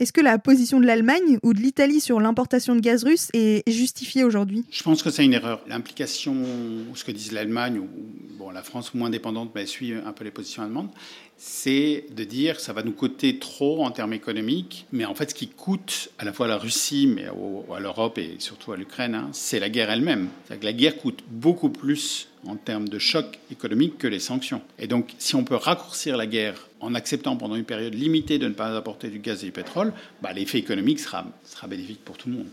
Est-ce que la position de l'Allemagne ou de l'Italie sur l'importation de gaz russe est justifiée aujourd'hui? Je pense que c'est une erreur. L'implication, ce que disent l'Allemagne, ou bon, la France moins dépendante, mais suit un peu les positions allemandes, c'est de dire ça va nous coûter trop en termes économiques, mais en fait ce qui coûte à la fois à la Russie, mais à l'Europe et surtout à l'Ukraine, hein, c'est la guerre elle-même. Que la guerre coûte beaucoup plus en termes de choc économique que les sanctions. Et donc si on peut raccourcir la guerre en acceptant pendant une période limitée de ne pas apporter du gaz et du pétrole, bah, l'effet économique sera, sera bénéfique pour tout le monde.